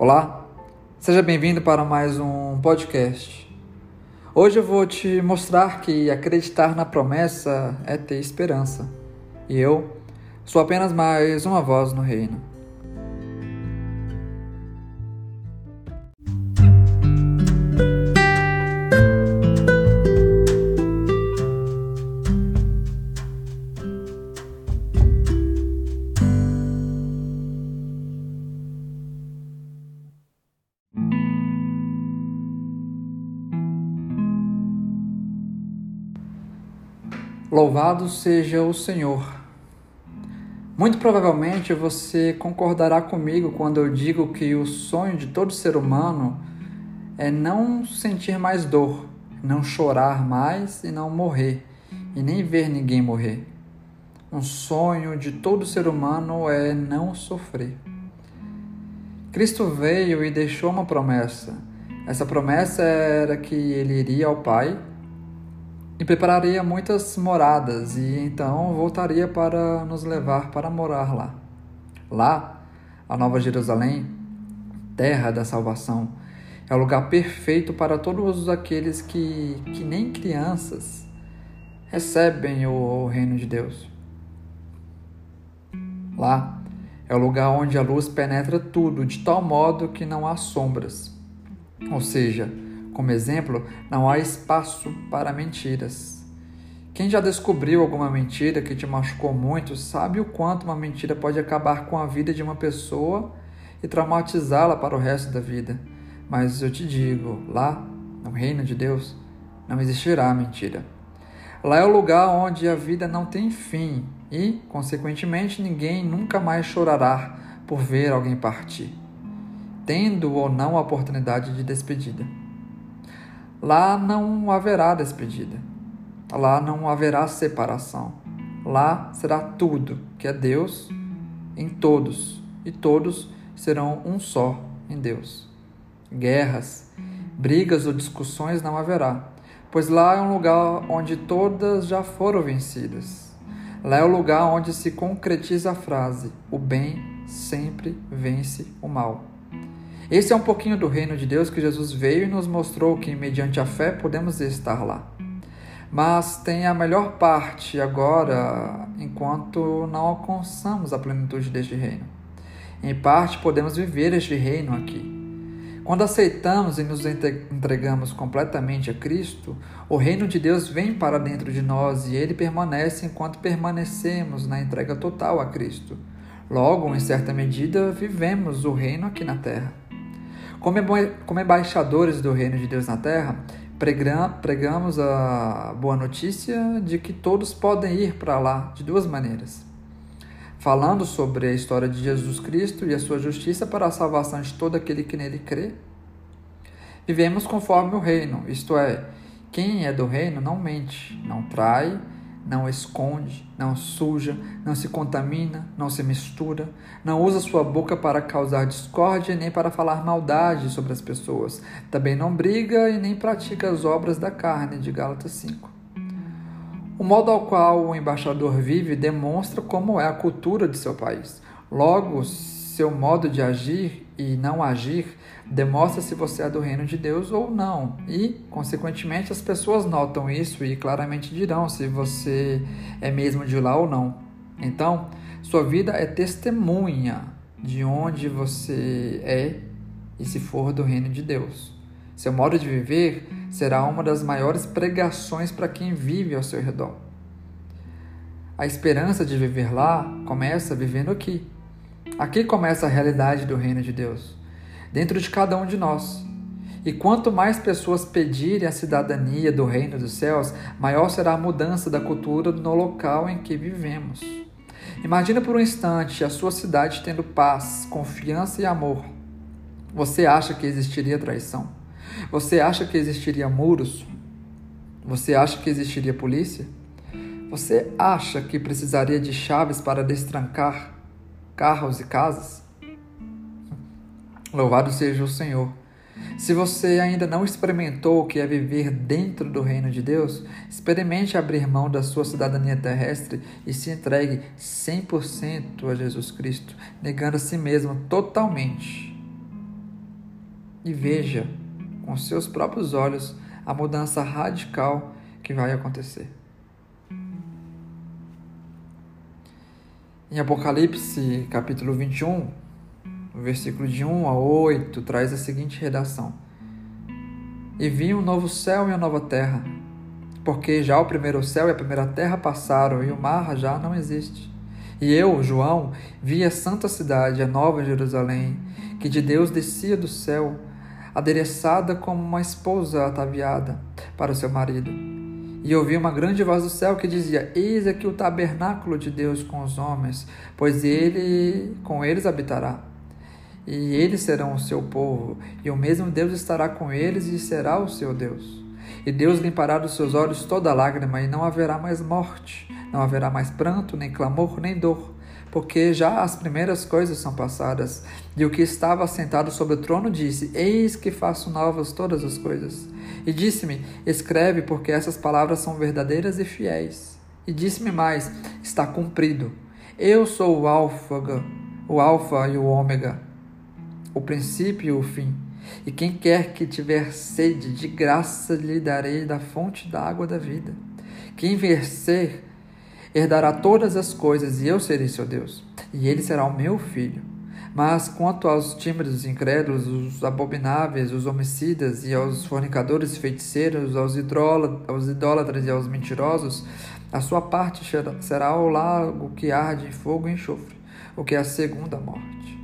Olá, seja bem-vindo para mais um podcast. Hoje eu vou te mostrar que acreditar na promessa é ter esperança. E eu sou apenas mais uma voz no reino. Louvado seja o Senhor. Muito provavelmente você concordará comigo quando eu digo que o sonho de todo ser humano é não sentir mais dor, não chorar mais e não morrer, e nem ver ninguém morrer. Um sonho de todo ser humano é não sofrer. Cristo veio e deixou uma promessa. Essa promessa era que ele iria ao Pai e prepararia muitas moradas, e então voltaria para nos levar para morar lá. Lá, a Nova Jerusalém, terra da salvação, é o lugar perfeito para todos aqueles que, que nem crianças, recebem o, o reino de Deus. Lá é o lugar onde a luz penetra tudo, de tal modo que não há sombras. Ou seja, como exemplo, não há espaço para mentiras. Quem já descobriu alguma mentira que te machucou muito sabe o quanto uma mentira pode acabar com a vida de uma pessoa e traumatizá-la para o resto da vida. Mas eu te digo, lá, no reino de Deus, não existirá mentira. Lá é o lugar onde a vida não tem fim e, consequentemente, ninguém nunca mais chorará por ver alguém partir, tendo ou não a oportunidade de despedida. Lá não haverá despedida. Lá não haverá separação. Lá será tudo que é Deus em todos, e todos serão um só em Deus. Guerras, brigas ou discussões não haverá, pois lá é um lugar onde todas já foram vencidas. Lá é o lugar onde se concretiza a frase: o bem sempre vence o mal. Esse é um pouquinho do reino de Deus que Jesus veio e nos mostrou que, mediante a fé, podemos estar lá. Mas tem a melhor parte agora, enquanto não alcançamos a plenitude deste reino. Em parte, podemos viver este reino aqui. Quando aceitamos e nos entregamos completamente a Cristo, o reino de Deus vem para dentro de nós e ele permanece enquanto permanecemos na entrega total a Cristo. Logo, em certa medida, vivemos o reino aqui na terra. Como embaixadores do reino de Deus na terra, pregamos a boa notícia de que todos podem ir para lá de duas maneiras. Falando sobre a história de Jesus Cristo e a sua justiça para a salvação de todo aquele que nele crê. Vivemos conforme o reino, isto é, quem é do reino não mente, não trai, não esconde, não suja, não se contamina, não se mistura, não usa sua boca para causar discórdia nem para falar maldade sobre as pessoas. Também não briga e nem pratica as obras da carne, de Gálatas 5. O modo ao qual o embaixador vive demonstra como é a cultura de seu país. Logo, seu modo de agir e não agir demonstra se você é do reino de Deus ou não. E, consequentemente, as pessoas notam isso e claramente dirão se você é mesmo de lá ou não. Então, sua vida é testemunha de onde você é e se for do reino de Deus. Seu modo de viver será uma das maiores pregações para quem vive ao seu redor. A esperança de viver lá começa vivendo aqui Aqui começa a realidade do reino de Deus, dentro de cada um de nós. E quanto mais pessoas pedirem a cidadania do reino dos céus, maior será a mudança da cultura no local em que vivemos. Imagina por um instante a sua cidade tendo paz, confiança e amor. Você acha que existiria traição? Você acha que existiria muros? Você acha que existiria polícia? Você acha que precisaria de chaves para destrancar carros e casas? Louvado seja o Senhor. Se você ainda não experimentou o que é viver dentro do reino de Deus, experimente abrir mão da sua cidadania terrestre e se entregue 100% a Jesus Cristo, negando a si mesmo totalmente. e veja com seus próprios olhos a mudança radical que vai acontecer. Em Apocalipse, capítulo 21, o versículo de 1 a 8, traz a seguinte redação: E vi um novo céu e uma nova terra, porque já o primeiro céu e a primeira terra passaram e o mar já não existe. E eu, João, vi a santa cidade, a nova Jerusalém, que de Deus descia do céu, adereçada como uma esposa ataviada para o seu marido. E ouvi uma grande voz do céu que dizia: Eis aqui o tabernáculo de Deus com os homens, pois ele com eles habitará. E eles serão o seu povo, e o mesmo Deus estará com eles e será o seu Deus. E Deus limpará dos seus olhos toda lágrima, e não haverá mais morte, não haverá mais pranto, nem clamor, nem dor porque já as primeiras coisas são passadas. E o que estava sentado sobre o trono disse: Eis que faço novas todas as coisas. E disse-me: Escreve, porque essas palavras são verdadeiras e fiéis. E disse-me mais: Está cumprido. Eu sou o Alfa, o Alfa e o Ômega, o princípio e o fim. E quem quer que tiver sede, de graça lhe darei da fonte da água da vida. Quem vencer herdará todas as coisas, e eu serei seu Deus, e ele será o meu filho. Mas quanto aos tímidos incrédulos, os abomináveis, os homicidas, e aos fornicadores e feiticeiros, aos, aos idólatras e aos mentirosos, a sua parte será ao lago que arde em fogo e enxofre, o que é a segunda morte.